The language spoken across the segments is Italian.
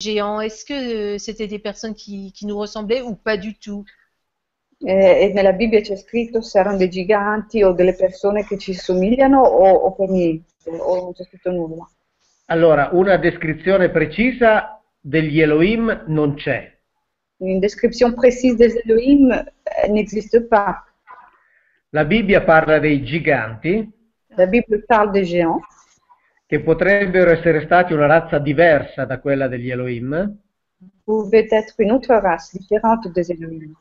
géants, est-ce que euh, c'était des personnes qui, qui nous ressemblaient ou pas du tout Eh, e nella Bibbia c'è scritto se erano dei giganti o delle persone che ci somigliano o, o per niente, o non c'è scritto nulla. Allora, una descrizione precisa degli Elohim non c'è. Une description précise des Elohim euh, n'existe pas. La Bibbia parla dei giganti, La Bible parle des géants, che potrebbero essere stati una razza diversa da quella degli Elohim. pouvaient être une autre race différente des Elohim.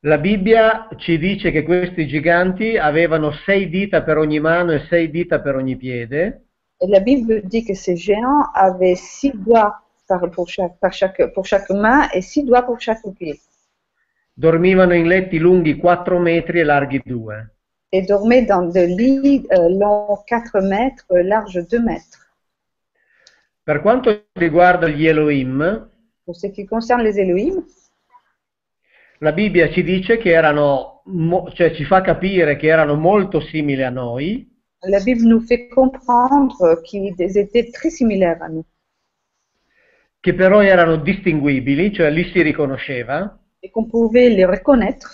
La Bibbia ci dice che questi giganti avevano sei dita per ogni mano e sei dita per ogni piede, Et la Bible dit que ces géants avaient six doigts par, pour, chaque, par chaque, pour chaque main et six doigts pour chaque pied. dormivano in letti lunghi 4 metri e larghi 2. Et dormaient dans des lits euh, longs 4 mètres, larges 2 mètres. Per quanto riguarda gli Elohim, Pour ce qui concerne les Elohim, la Bibbia ci dice che erano, cioè ci fa capire che erano molto simili a noi, la Bible nous fait comprendre qu'ils étaient très similaires à nous. che però erano distinguibili, cioè li si riconosceva, Et qu'on pouvait les reconnaître,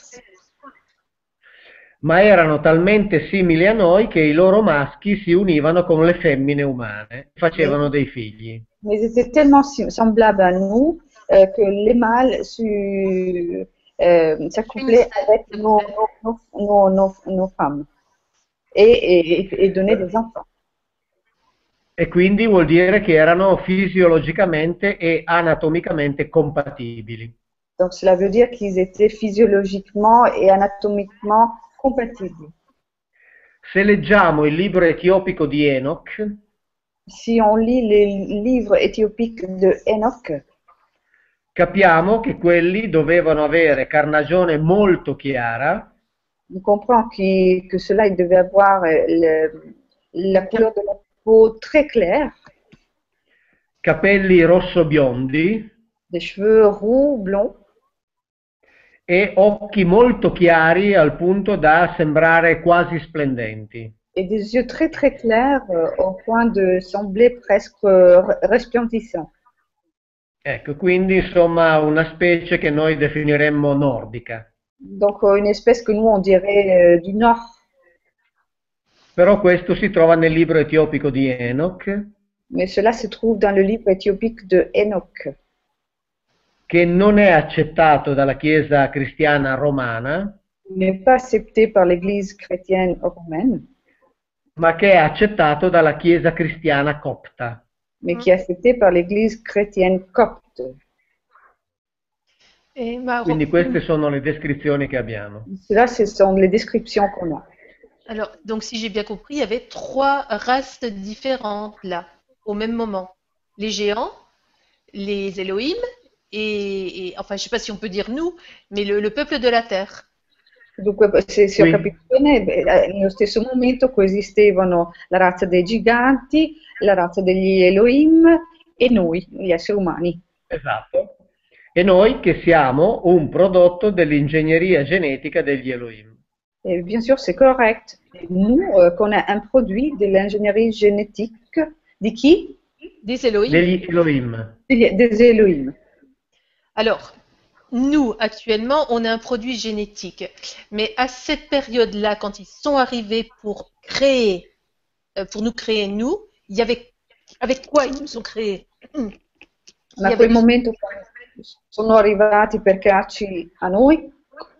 ma erano talmente simili a noi che i loro maschi si univano con le femmine umane, facevano dei figli. mais ils étaient tellement semblables à nous euh, que les mâles su- euh, s'accouplaient avec nos, nos, nos, nos- nos femmes et, et, et donnaient des enfants. E quindi vuol dire che erano fisiologicamente e anatomicamente compatibili. Donc cela veut dire qu'ils étaient physiologiquement et anatomiquement compatibles. Se leggiamo il libro etiopico di Enoch, Si on lit les livres éthiopiques de Enoch, capiamo che quelli dovevano avere carnagione molto chiara, on comprend qu'il- que cela, devait avoir le- la couleur de la peau très claire, capelli rosso-biondi des cheveux roux, blonds, e occhi molto chiari al punto da sembrare quasi splendenti. et des yeux très très clairs euh, au point de sembler presque euh, resplendissants. Ecco, quindi insomma una specie che noi definiremmo nordica. Donc euh, une espèce que nous on dirait du nord. Però questo si trova nel libro etiopico di Enoch, Mais cela se trouve dans le livre éthiopique de Enoch, che non è accettato dalla Chiesa cristiana romana, n'est pas accepté par l'Église chrétienne romaine, ma che è accettato dalla Chiesa cristiana copta. mais qui est accepté par l'Église chrétienne copte. Et Maro- Quindi queste sono le descrizioni che abbiamo. Cela, ce sont les descriptions qu'on a. Alors, donc si j'ai bien compris, il y avait trois races différentes là, au même moment. Les géants, les Elohim et, et- enfin, je sais pas si on peut dire nous, mais le, le peuple de la terre. Dunque, se, se ho Sì. capito bene, beh, nello stesso momento coesistevano la razza dei giganti, la razza degli Elohim e noi, gli esseri umani. Esatto. E noi che siamo un prodotto dell'ingegneria genetica degli Elohim. Et bien sûr, c'est correct. Nous, euh, qu'on a un produit de l'ingénierie génétique de qui Des Elohim. Degli Elohim. Des des Elohim. Alors, nous, actuellement, on a un produit génétique. Mais à cette période-là, quand ils sont arrivés pour créer, euh, pour nous créer nous, il y avait, avec quoi ils nous ont créés? Ma Sì, quel momento sono arrivati per crearci a noi,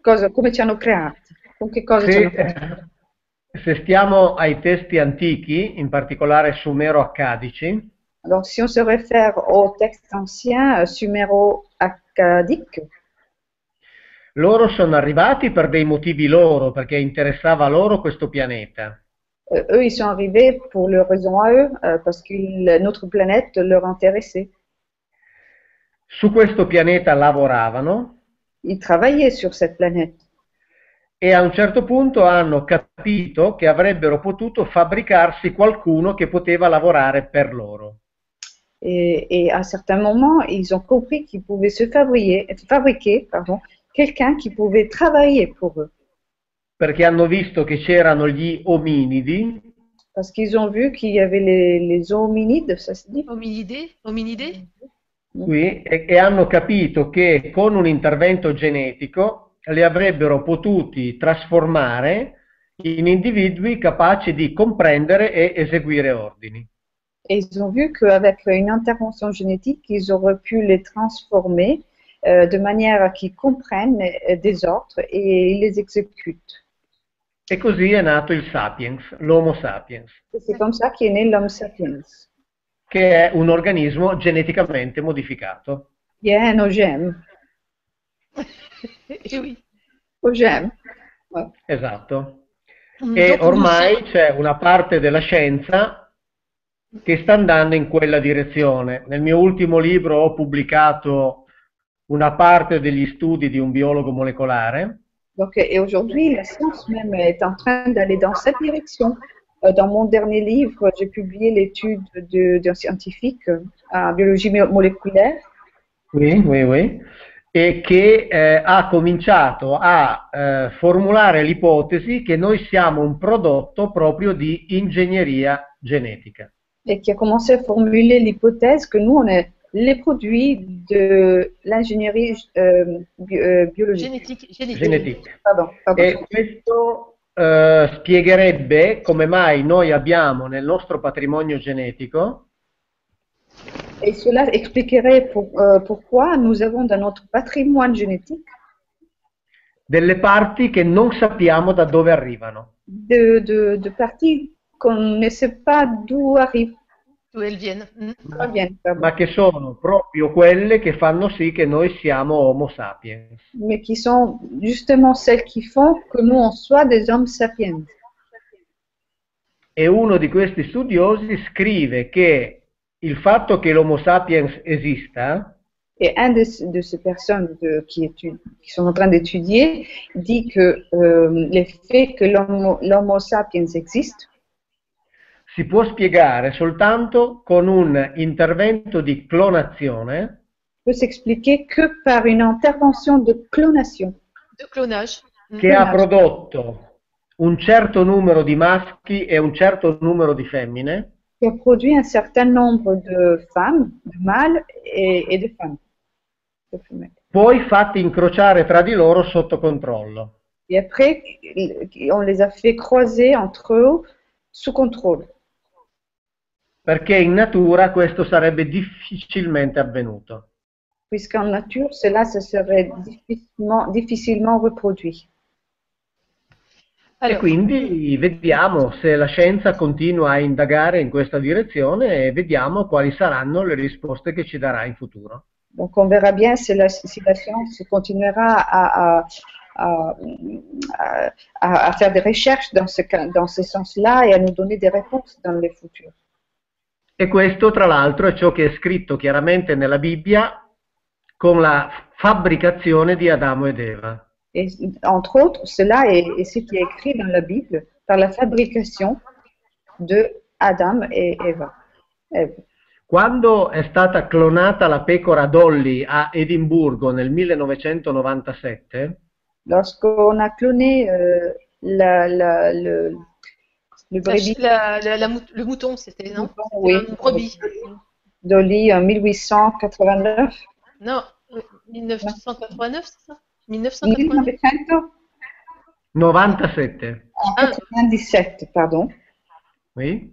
cosa- come ci hanno creati? Con che cosa ci Se, hanno creati? se stiamo ai testi antichi, in particolare sumero-accadici, Donc, si on se réfère au texte ancien, euh, suméro-accadique, loro sono arrivati per dei motivi loro, perché interessava loro questo pianeta. euh, eux, ils sont arrivés pour leur raison à eux, euh, parce que notre planète leur intéressait. Su questo pianeta lavoravano Ils travaillaient sur cette planète. e a un certo punto hanno capito che avrebbero potuto fabbricarsi qualcuno che poteva lavorare per loro. Et, et à certains moments, ils ont compris qu'ils pouvaient se fabriquer, fabriquer pardon, quelqu'un qui pouvait travailler pour eux. Perché hanno visto che c'erano gli ominidi, Parce qu'ils ont vu qu'il y avait les, les hominides, ça se dit Hominidés Hominidés qui e, e hanno capito che con un intervento genetico li avrebbero potuti trasformare in individui capaci di comprendere e eseguire ordini. Et ils ont vu qu'avec une intervention génétique, ils auraient pu les transformer euh, de manière à qu'ils comprennent euh, des ordres et ils les exécutent. E così è nato il sapiens, l'Homo sapiens, Et C'est comme ça qu'est né l'homme sapiens. che è un organismo geneticamente modificato. Il y a un OGM. Et oui. OGM. Esatto. Donc, E ormai c'è una parte della scienza che sta andando in quella direzione. Nel mio ultimo libro ho pubblicato una parte degli studi di un biologo molecolare Donc, et aujourd'hui, la science même est en train d'aller dans cette direction. Euh, Dans mon dernier livre, j'ai publié l'étude de- d'un scientifique euh, en biologie mo- moléculaire Oui, oui, oui. E che eh, ha cominciato a eh, formulare l'ipotesi che noi siamo un prodotto proprio di ingegneria genetica. Et qui a commencé à formuler l'hypothèse que nous, on est les produits de l'ingénierie euh, bi- euh, biologique. Génétique, génétique. Genetica. Pardon, pardon. E questo eh, spiegherebbe come mai noi abbiamo nel nostro patrimonio genetico? Et cela expliquerait pour- euh, pourquoi nous avons dans notre patrimoine génétique delle parti che non sappiamo da dove arrivano. de, de, de parties qu'on ne sait pas d'où arrivent, D'où elles viennent. Mm. ma che sono proprio quelle che fanno sì che noi siamo Homo sapiens. mais qui sont justement celles qui font que nous, on soit des hommes sapiens. E uno di questi studiosi scrive che il fatto che l'Homo sapiens esista Et un de, de ces personnes de- qui, étudient- qui sont en train d'étudier dit que euh, le fait que l'homo sapiens existe si può spiegare soltanto con un intervento di clonazione peut s'expliquer que par une intervention de clonation De clonage. Che ha prodotto un certo numero di maschi e un certo numero di femmine qui a produit un certain nombre de femmes, de mâles de femmes. de femelles. poi fatti incrociare tra di loro sotto controllo. Et après, on les a fait croiser entre eux sous contrôle. Perché in natura questo sarebbe difficilmente avvenuto. Puisqu'en nature, cela se serait difficilement, difficilement reproduit. E Alors, quindi vediamo se la scienza continua a indagare in questa direzione e vediamo quali saranno le risposte che ci darà in futuro. Donc, on verra bien si la, si la science continuera à, à, à, à- à faire des recherches dans ce, dans ce sens-là et à nous donner des réponses dans le futur. E questo, tra l'altro, è ciò che è scritto chiaramente nella Bibbia con la fabbricazione di Adamo ed Eva. Et entre autres, cela est, est ce qui est écrit dans la Bible par la fabrication de Adam et Eva. Ève. Quando è stata clonata la pecora Dolly a Edimburgo nel 1997, Lorsqu'on a cloné euh, la, la- le, le brebis la- la- la mout- le mouton, c'était, non? Mouton, oui. Une brebis. Dolly en 1889, Non, euh, 1989, c'est ça? 1989 1900 97, en 97, pardon. oui?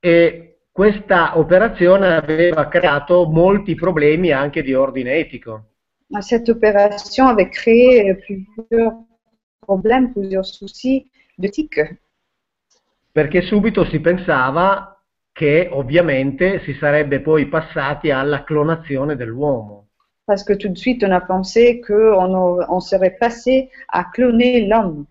e questa operazione aveva creato molti problemi anche di ordine etico. Cette opération avait créé euh, plusieurs problèmes, plusieurs soucis d'éthique. Perché subito si pensava che ovviamente si sarebbe poi passati alla clonazione dell'uomo. Parce que tout de suite, on a pensé qu'on on serait passé à cloner l'homme.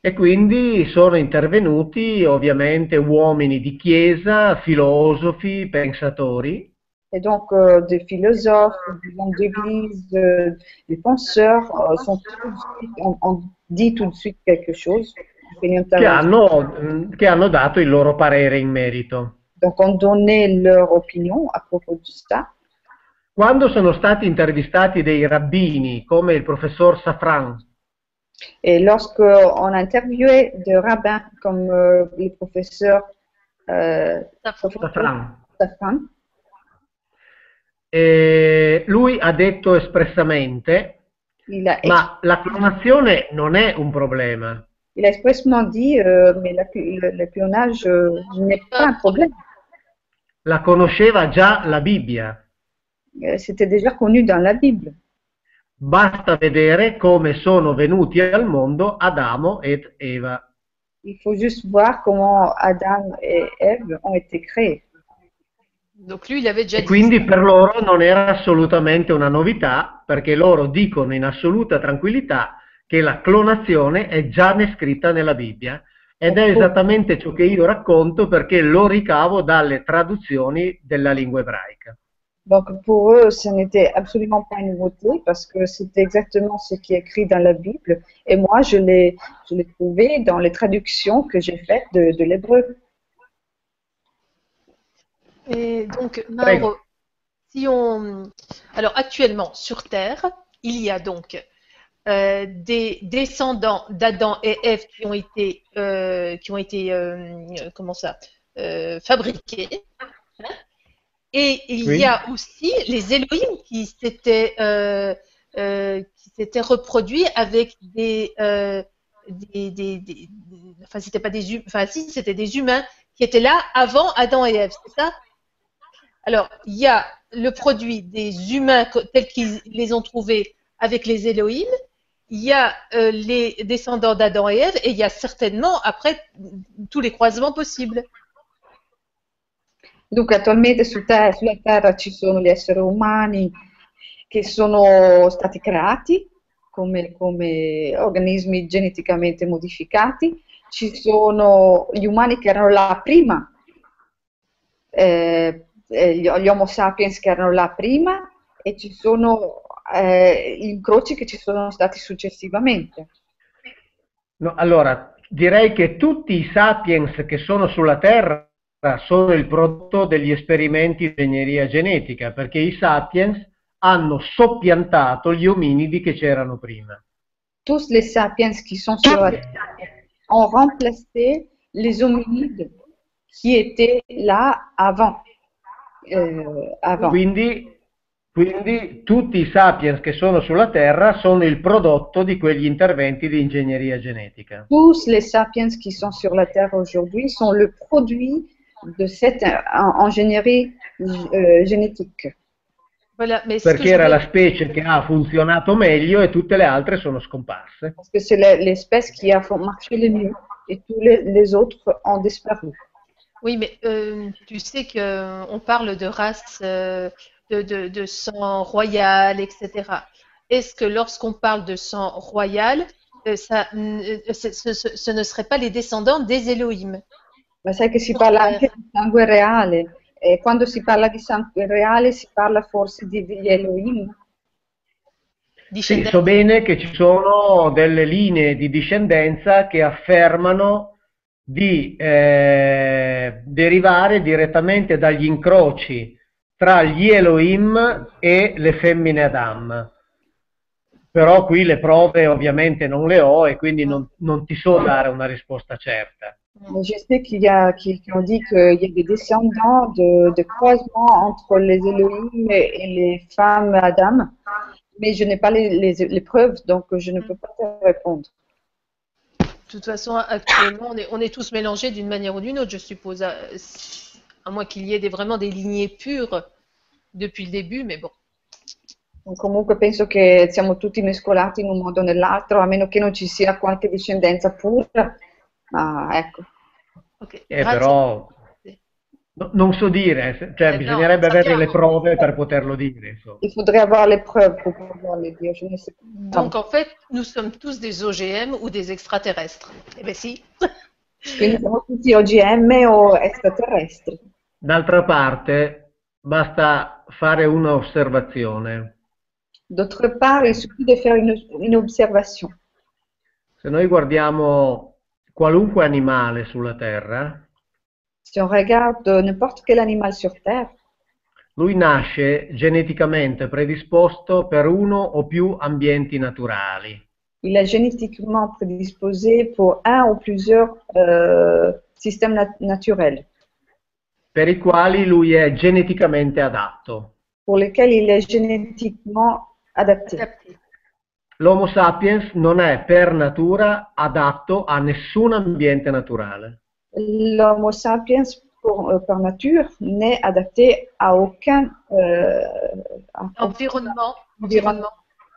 E quindi sono intervenuti ovviamente uomini di chiesa, filosofi, pensatori, Et donc, euh, des philosophes, des hommes d'église, euh, des penseurs euh, sont tout de suite, ont, ont dit tout de suite quelque chose. Che hanno, che hanno dato il loro parere in merito. Donc, ont donné leur opinion à propos de ça. Quando sono stati intervistati dei rabbini come il professor Safran, Et lorsqu'on a interviewé des rabbins comme euh, le professeur euh, Safran, Safran, eh, lui ha detto espressamente, ma la clonazione non è un problema. Il a expressement dit, euh, mais la, le, le, clonage euh, n'est pas un problème. La conosceva già la Bibbia. Euh, c'était déjà connu dans la Bible. Basta vedere come sono venuti al mondo Adamo ed Eva. Il faut juste voir comment Adam et Ève ont été créés. Donc lui, il avait già e quindi per loro non era assolutamente una novità, perché loro dicono in assoluta tranquillità che la clonazione è già descritta nella Bibbia ed è esattamente ciò che io racconto perché lo ricavo dalle traduzioni della lingua ebraica. Donc pour eux, ce n'était absolument pas une nouveauté parce que c'était exactement ce qui est écrit dans la Bible. Et moi, je l'ai trouvé dans les traductions que j'ai faites de, de l'hébreu. Et donc, Mauro, si on... Alors actuellement, sur Terre, il y a donc euh, des descendants d'Adam et Ève qui ont été, euh, qui ont été euh, comment ça, fabriqués. Et il y a aussi les Elohim qui s'étaient qui s'étaient reproduits avec des, des, des, des, enfin c'était pas des enfin si c'était des humains qui étaient là avant Adam et Ève, c'est ça? Alors, il y a le produit des humains tels qu'ils les ont trouvés avec les Elohim, il y a euh, les descendants d'Adam et Ève, et il y a certainement après tous les croisements possibles. Donc, attualmente su terra, sulla Terra ci sono gli esseri umani che sono stati creati come, come organismi geneticamente modificati, ci sono gli umani che erano là prima, eh, eh, gli, gli, Homo sapiens che erano là prima e ci sono eh, incroci che ci sono stati successivamente. No, allora, direi che tutti i sapiens che sono sulla Terra sono il prodotto degli esperimenti di ingegneria genetica, perché i sapiens hanno soppiantato gli ominidi che c'erano prima. Tous les sapiens qui sont sur la Terre ont remplacé les hominides qui étaient là avant eh, avant. Quindi, quindi tutti i sapiens che sono sulla Terra sono il prodotto di quegli interventi di ingegneria genetica. Tous les sapiens qui sont sur la Terre aujourd'hui sont le produit de cette ingénierie euh, génétique. Voilà, perché era la specie che ha funzionato meglio e tutte le altre sono scomparse. Perché c'est l'espèce qui a marché le mieux et tous les, les autres ont disparu. Oui, mais euh, tu sais qu'on euh, parle de race, euh, de, de, de, sang royal, etc. Est-ce que lorsqu'on parle de sang royal, euh, ça, ce, ce, ce, ne serait pas les descendants des Elohim? Ma sai che si parla anche di sangue reale e quando si parla di sangue reale si parla forse di, degli Elohim? Sì, so bene che ci sono delle linee di discendenza che affermano di eh, derivare direttamente dagli incroci tra gli Elohim e le femmine Adam. Però qui le prove ovviamente non le ho e quindi non, non ti so dare una risposta certa. Je sais qu'il y a qui, qui ont dit qu'il y a des descendants de, de croisement entre les Elohim et, les femmes Adam, mais je n'ai pas les, les, les preuves, donc je ne peux pas te répondre. De toute façon, actuellement, on est, on est tous mélangés d'une manière ou d'une autre, je suppose, à, moins qu'il y ait des, vraiment des lignées pures depuis le début, mais bon. Comunque penso che siamo tutti mescolati in un modo o nell'altro, a meno che non ci sia qualche discendenza pura. Ma ecco. Okay, eh, però No, non so dire, cioè eh bisognerebbe no, avere le prove per poterlo dire. Insomma. Il faudrait avoir les preuves pour pouvoir le dire. Je ne sais pas. Donc en fait, nous sommes tous des OGM ou des extraterrestres. Eh bien si. Quindi siamo tutti OGM o extraterrestri. D'altra parte, basta fare un'osservazione. D'autre part, il suffit de faire une, une observation. Se noi guardiamo qualunque animale sulla Terra, Si on regarde n'importe quel animal sur Terre, lui nasce geneticamente predisposto per uno o più ambienti naturali. Il est génétiquement prédisposé pour un ou plusieurs euh, systèmes nat naturels. Per i quali lui è geneticamente adatto. pour lesquels il est génétiquement adapté. L'Homo sapiens non è per natura adatto a nessun ambiente naturale. L'Homo sapiens, pour- euh, par nature, n'est adapté à aucun euh, Environnement. Environnement.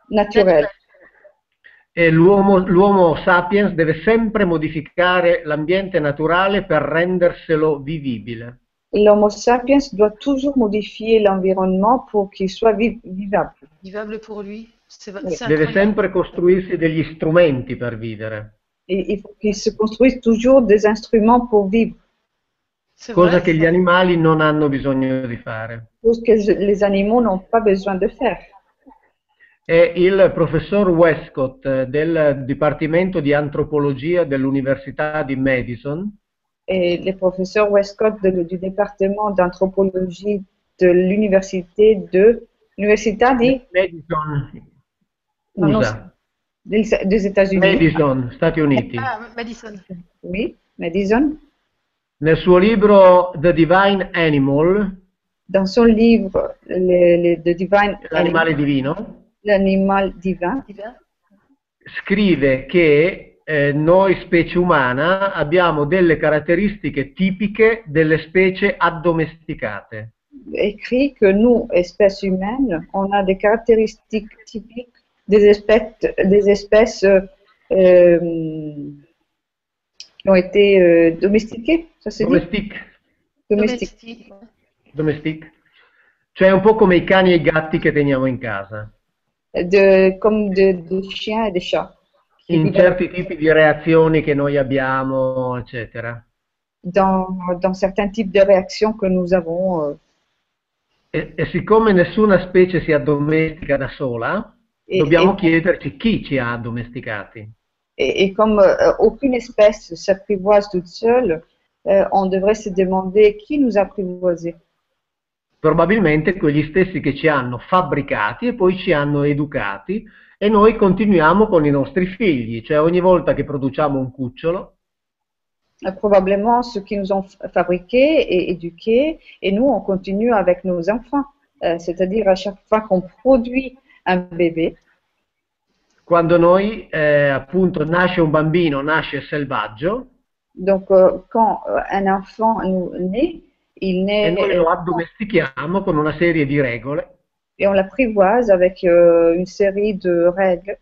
naturel. E l'uomo, l'uomo sapiens deve sempre modificare l'ambiente naturale per renderselo vivibile. L'Homo sapiens doit toujours modifier l'environnement pour qu'il soit vi- vivable. Vivable pour lui. Deve sempre costruirsi degli strumenti per vivere, Et il faut qu'il se construise toujours des instruments pour vivre, C'est cosa vrai, che gli animali non hanno bisogno di fare. chose que les animaux n'ont pas besoin de faire. È il professor Westcott del Dipartimento di Antropologia dell'Università di Madison Et le professeur Westcott de- du département d'anthropologie de l'université de l'université di- Madison, USA, des, des États-Unis. Madison, Stati Uniti. Ah, Madison. Oui, Madison. Nel suo libro The Divine Animal, Dans son livre le, le- The Divine l'animale divino, l'animal divin, Divin. scrive che eh, noi specie umana abbiamo delle caratteristiche tipiche delle specie addomesticate. écrit que nous, espèces humaines, on a des caractéristiques typiques des espèces, des espèces euh, qui ont été euh, domestiquées, ça se dit Domestiquées. Domestique. domestic. Cioè un po' come i cani e i gatti che teniamo in casa. de, comme des de chiens et des chats. In vivent certi tipi di reazioni che noi abbiamo, eccetera. dans, dans certains types de réactions que nous avons. euh, E, e siccome nessuna specie si addomestica da sola, et, dobbiamo et- chiederci chi ci ha addomesticati. et- et comme euh, aucune espèce s'apprivoise toute seule, euh, on devrait se demander qui nous a apprivoisés. Probabilmente quegli stessi che ci hanno fabbricati e poi ci hanno educati e noi continuiamo con i nostri figli, cioè ogni volta che produciamo un cucciolo, Euh, probablement ceux qui nous ont f- fabriqués et éduqués, et nous, on continue avec nos enfants. Euh, C'est-à-dire, à chaque fois qu'on produit un bébé, quando noi eh, appunto nasce un bambino, nasce selvaggio donc euh, quand euh, un enfant nous naît, il e naît noi lo addomestichiamo con una serie di regole et on l'apprivoise avec euh, une série de règles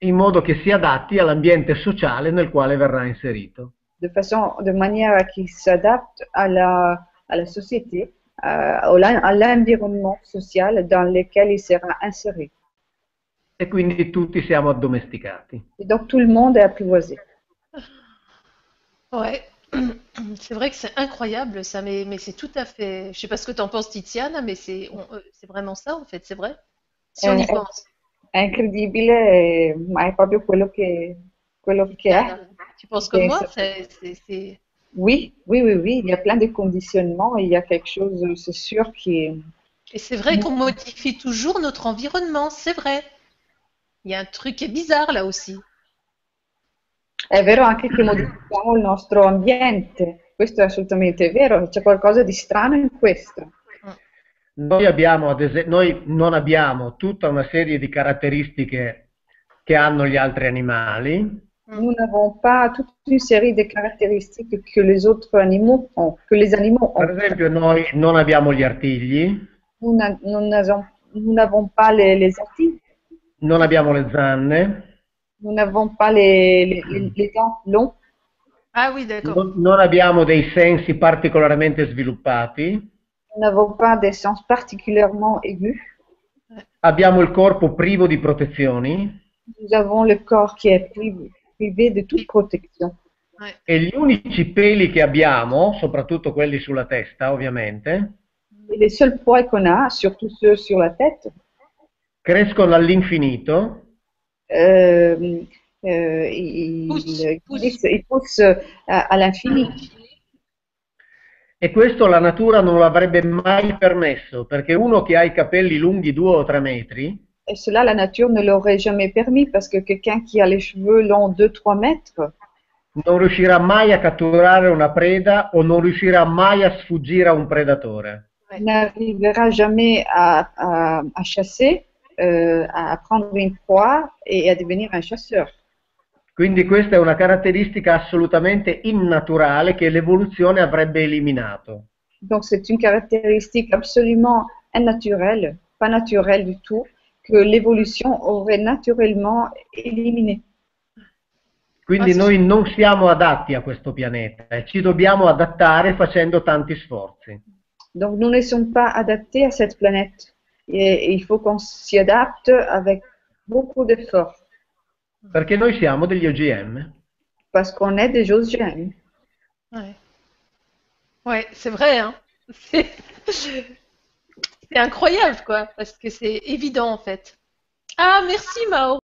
in modo che si adatti all'ambiente sociale nel quale verrà inserito. de façon, de manière à qu'il s'adapte à la, à la société, à, au- à l'environnement social dans lequel il sera inséré. E quindi tutti siamo addomesticati. Et donc tout le monde est apprivoisé. Ouais. C'est vrai que c'est incroyable ça, mais, mais c'est tout à fait. Je sais pas ce que tu en penses, Tiziana, mais c'est euh, c'est vraiment ça en fait, c'est vrai. Si on y eh. pense. È incredibile, ma è proprio quello che, quello che è. Tu penses comme moi? C'est, Oui, oui, oui, oui, il y a plein de conditionnements, il y a quelque chose, c'est sûr, qui est... Et c'est vrai qu'on modifie toujours notre environnement, c'est vrai. Il y a un truc qui est bizarre là aussi. È vero anche che modifichiamo il nostro ambiente, questo è assolutamente vero, c'è qualcosa di strano in questo. Noi, abbiamo, noi non abbiamo tutta una serie di caratteristiche che hanno gli altri animali, Nous n'avons pas toute une série de caractéristiques que les autres animaux ont, que les animaux per esempio noi non abbiamo gli artigli, Nous n'a- nous n'avons pas les, les articles, non abbiamo le zanne, nous n'avons pas les, les, les- les dents longs, Ah oui, d'accord. non, non abbiamo dei sensi particolarmente sviluppati, nous n'avons pas des sens particulièrement aigus, abbiamo il corpo privo di protezioni. Nous avons le corps qui est privé, privé de toute protection. e gli unici peli che abbiamo, soprattutto quelli sulla testa ovviamente, Et les seuls poils qu'on a, surtout ceux sur la tête, crescono all'infinito poussent. poussent- ils poussent à, à l'infini. e questo la natura non l'avrebbe mai permesso, perché uno che ha i capelli lunghi due o tre metri Et cela, la nature ne l'aurait jamais permis parce que quelqu'un qui a les cheveux longs 2-3 mètres non riuscirà mai a catturare una preda o non riuscirà mai a sfuggire a un predatore. n'arrivera jamais à, à, à chasser, euh, à prendre une proie et à devenir un chasseur. Quindi questa è una caratteristica assolutamente innaturale che l'evoluzione avrebbe eliminato. Donc c'est une caractéristique absolument innaturelle, pas naturelle du tout, que l'évolution aurait naturellement éliminée. Quindi Ah, noi non siamo adatti a questo pianeta e ci dobbiamo adattare facendo tanti sforzi. Donc nous ne sommes pas adaptés à cette planète. Et il faut qu'on s'y adapte avec beaucoup d'efforts, Perché noi siamo degli OGM. parce qu'on est des OGM. Ouais, ouais c'est vrai, hein. C'est c'est incroyable, quoi, parce que c'est évident, en fait. Ah, merci, Mao.